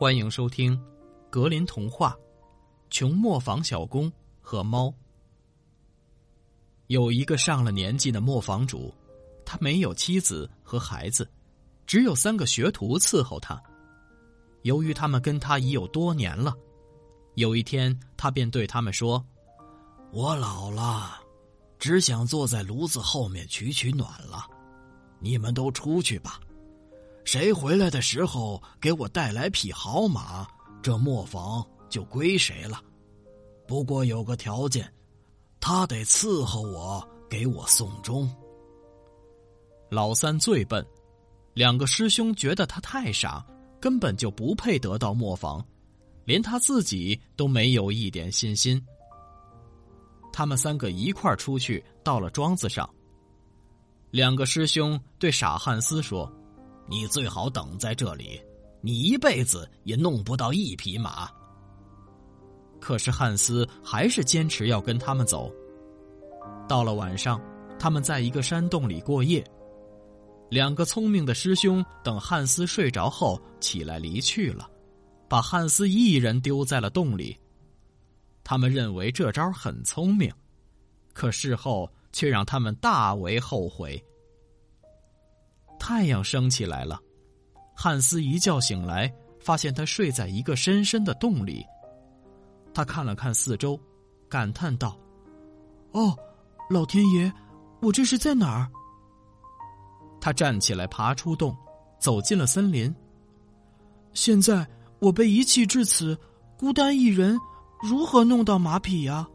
欢迎收听《格林童话》：穷磨坊小工和猫。有一个上了年纪的磨坊主，他没有妻子和孩子，只有三个学徒伺候他。由于他们跟他已有多年了，有一天他便对他们说：“我老了，只想坐在炉子后面取取暖了。你们都出去吧。谁回来的时候给我带来匹好马，这磨坊就归谁了。不过有个条件。”他得伺候我，给我送终。老三最笨，两个师兄觉得他太傻，根本就不配得到磨坊，连他自己都没有一点信心。他们三个一块儿出去，到了庄子上。两个师兄对傻汉斯说：“你最好等在这里，你一辈子也弄不到一匹马。”可是汉斯还是坚持要跟他们走。到了晚上，他们在一个山洞里过夜。两个聪明的师兄等汉斯睡着后起来离去了，把汉斯一人丢在了洞里。他们认为这招很聪明，可事后却让他们大为后悔。太阳升起来了，汉斯一觉醒来，发现他睡在一个深深的洞里。他看了看四周，感叹道：“哦，老天爷，我这是在哪儿？”他站起来，爬出洞，走进了森林。现在我被遗弃至此，孤单一人，如何弄到马匹呀？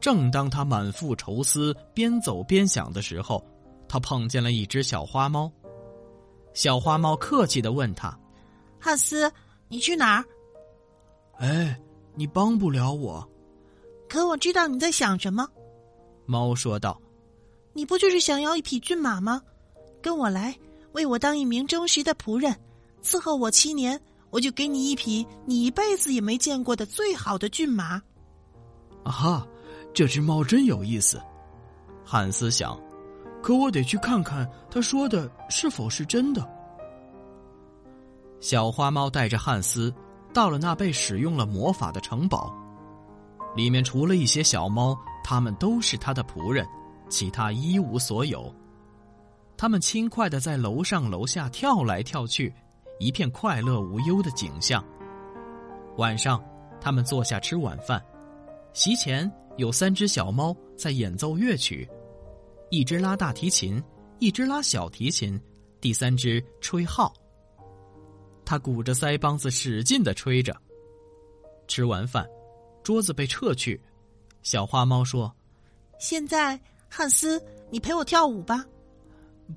正当他满腹愁思，边走边想的时候，他碰见了一只小花猫。小花猫客气的问他：“汉斯，你去哪儿？”哎，你帮不了我。可我知道你在想什么。”猫说道，“你不就是想要一匹骏马吗？跟我来，为我当一名忠实的仆人，伺候我七年，我就给你一匹你一辈子也没见过的最好的骏马。”啊哈，这只猫真有意思，汉斯想。可我得去看看他说的是否是真的。小花猫带着汉斯。到了那被使用了魔法的城堡，里面除了一些小猫，他们都是他的仆人，其他一无所有。他们轻快的在楼上楼下跳来跳去，一片快乐无忧的景象。晚上，他们坐下吃晚饭，席前有三只小猫在演奏乐曲，一只拉大提琴，一只拉小提琴，第三只吹号。他鼓着腮帮子，使劲的吹着。吃完饭，桌子被撤去。小花猫说：“现在，汉斯，你陪我跳舞吧。”“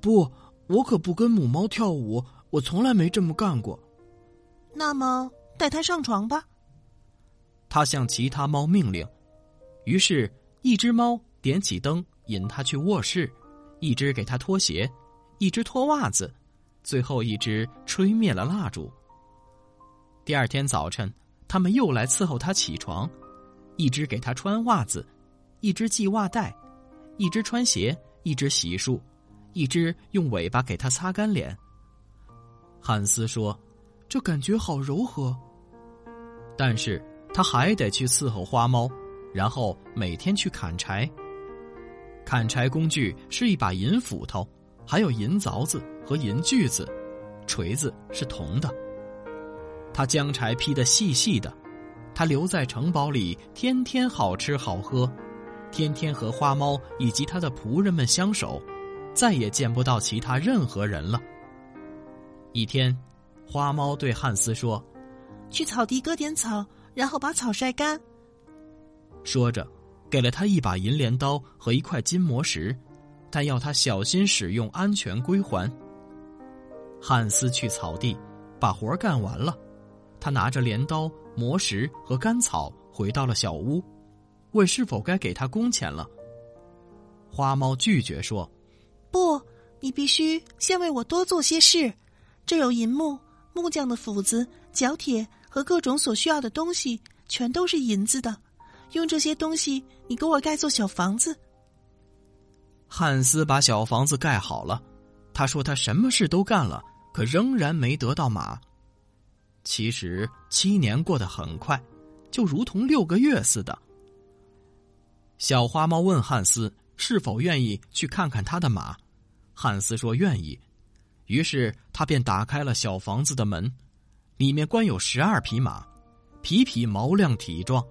不，我可不跟母猫跳舞，我从来没这么干过。”“那么，带它上床吧。”他向其他猫命令。于是，一只猫点起灯，引他去卧室；一只给他脱鞋，一只脱袜子。最后一只吹灭了蜡烛。第二天早晨，他们又来伺候他起床，一只给他穿袜子，一只系袜带，一只穿鞋，一只洗漱，一只用尾巴给他擦干脸。汉斯说：“这感觉好柔和。”但是他还得去伺候花猫，然后每天去砍柴。砍柴工具是一把银斧头。还有银凿子和银锯子，锤子是铜的。他将柴劈得细细的，他留在城堡里，天天好吃好喝，天天和花猫以及他的仆人们相守，再也见不到其他任何人了。一天，花猫对汉斯说：“去草地割点草，然后把草晒干。”说着，给了他一把银镰刀和一块金磨石。但要他小心使用，安全归还。汉斯去草地，把活干完了，他拿着镰刀、磨石和干草回到了小屋，问是否该给他工钱了。花猫拒绝说：“不，你必须先为我多做些事。这有银木、木匠的斧子、角铁和各种所需要的东西，全都是银子的。用这些东西，你给我盖座小房子。”汉斯把小房子盖好了，他说他什么事都干了，可仍然没得到马。其实七年过得很快，就如同六个月似的。小花猫问汉斯是否愿意去看看他的马，汉斯说愿意。于是他便打开了小房子的门，里面关有十二匹马，匹匹毛亮体壮。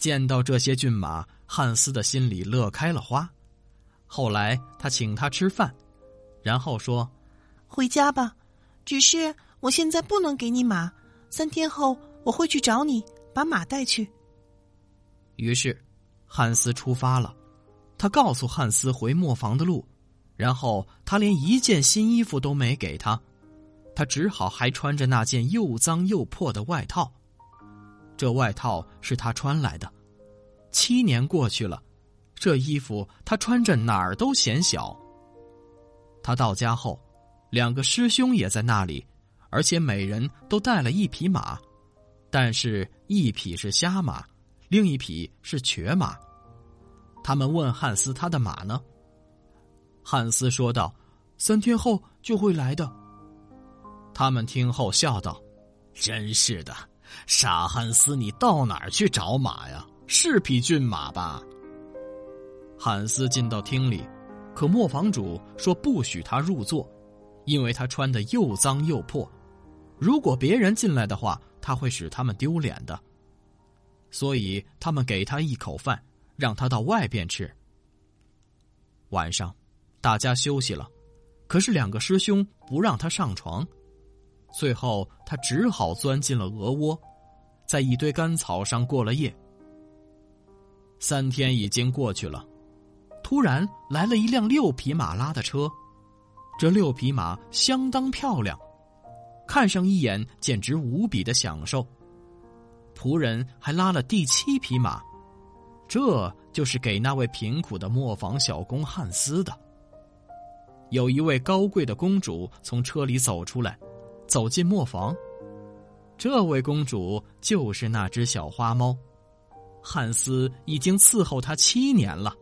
见到这些骏马，汉斯的心里乐开了花。后来他请他吃饭，然后说：“回家吧，只是我现在不能给你马。三天后我会去找你，把马带去。”于是，汉斯出发了。他告诉汉斯回磨坊的路。然后他连一件新衣服都没给他，他只好还穿着那件又脏又破的外套。这外套是他穿来的，七年过去了，这衣服他穿着哪儿都显小。他到家后，两个师兄也在那里，而且每人都带了一匹马，但是一匹是瞎马，另一匹是瘸马。他们问汉斯：“他的马呢？”汉斯说道：“三天后就会来的。”他们听后笑道：“真是的，傻汉斯，你到哪儿去找马呀？是匹骏马吧？”汉斯进到厅里，可磨坊主说不许他入座，因为他穿的又脏又破，如果别人进来的话，他会使他们丢脸的。所以他们给他一口饭，让他到外边吃。晚上。大家休息了，可是两个师兄不让他上床，最后他只好钻进了鹅窝，在一堆干草上过了夜。三天已经过去了，突然来了一辆六匹马拉的车，这六匹马相当漂亮，看上一眼简直无比的享受。仆人还拉了第七匹马，这就是给那位贫苦的磨坊小工汉斯的。有一位高贵的公主从车里走出来，走进磨坊。这位公主就是那只小花猫，汉斯已经伺候她七年了。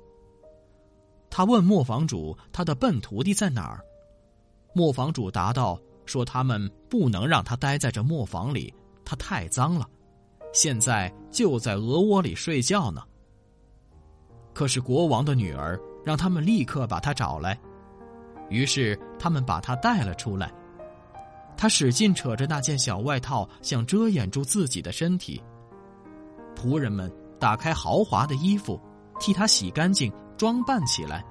他问磨坊主：“他的笨徒弟在哪儿？”磨坊主答道：“说他们不能让他待在这磨坊里，他太脏了，现在就在鹅窝里睡觉呢。”可是国王的女儿让他们立刻把他找来。于是他们把他带了出来，他使劲扯着那件小外套，想遮掩住自己的身体。仆人们打开豪华的衣服，替他洗干净，装扮起来。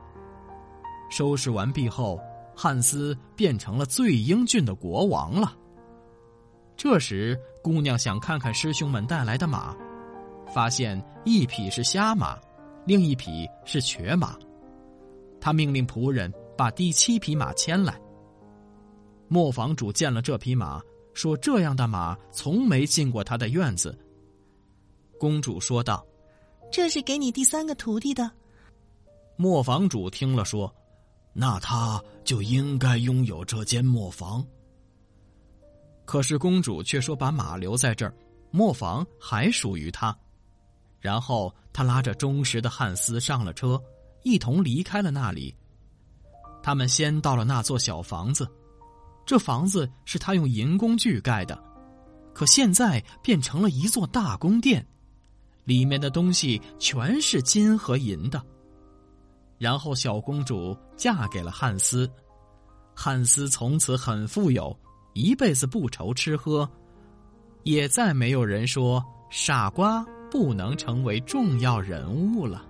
收拾完毕后，汉斯变成了最英俊的国王了。这时，姑娘想看看师兄们带来的马，发现一匹是瞎马，另一匹是瘸马。他命令仆人。把第七匹马牵来。磨坊主见了这匹马，说：“这样的马从没进过他的院子。”公主说道：“这是给你第三个徒弟的。”磨坊主听了说：“那他就应该拥有这间磨坊。”可是公主却说：“把马留在这儿，磨坊还属于他。”然后他拉着忠实的汉斯上了车，一同离开了那里。他们先到了那座小房子，这房子是他用银工具盖的，可现在变成了一座大宫殿，里面的东西全是金和银的。然后小公主嫁给了汉斯，汉斯从此很富有，一辈子不愁吃喝，也再没有人说傻瓜不能成为重要人物了。